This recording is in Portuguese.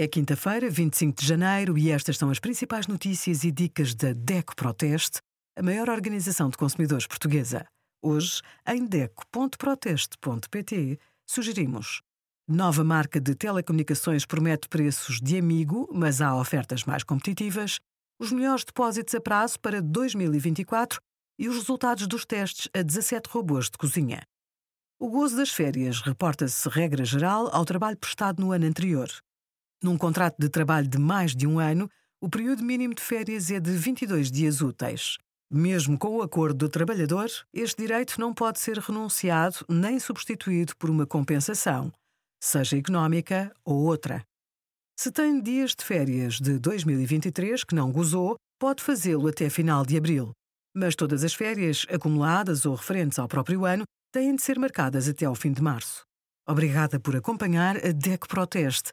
É quinta-feira, 25 de janeiro, e estas são as principais notícias e dicas da DECO Proteste, a maior organização de consumidores portuguesa. Hoje, em DECO.proteste.pt, sugerimos. Nova marca de telecomunicações promete preços de amigo, mas há ofertas mais competitivas, os melhores depósitos a prazo para 2024 e os resultados dos testes a 17 robôs de cozinha. O gozo das férias reporta-se, regra geral, ao trabalho prestado no ano anterior. Num contrato de trabalho de mais de um ano, o período mínimo de férias é de 22 dias úteis. Mesmo com o acordo do trabalhador, este direito não pode ser renunciado nem substituído por uma compensação, seja económica ou outra. Se tem dias de férias de 2023 que não gozou, pode fazê-lo até final de abril. Mas todas as férias, acumuladas ou referentes ao próprio ano, têm de ser marcadas até ao fim de março. Obrigada por acompanhar a DEC Proteste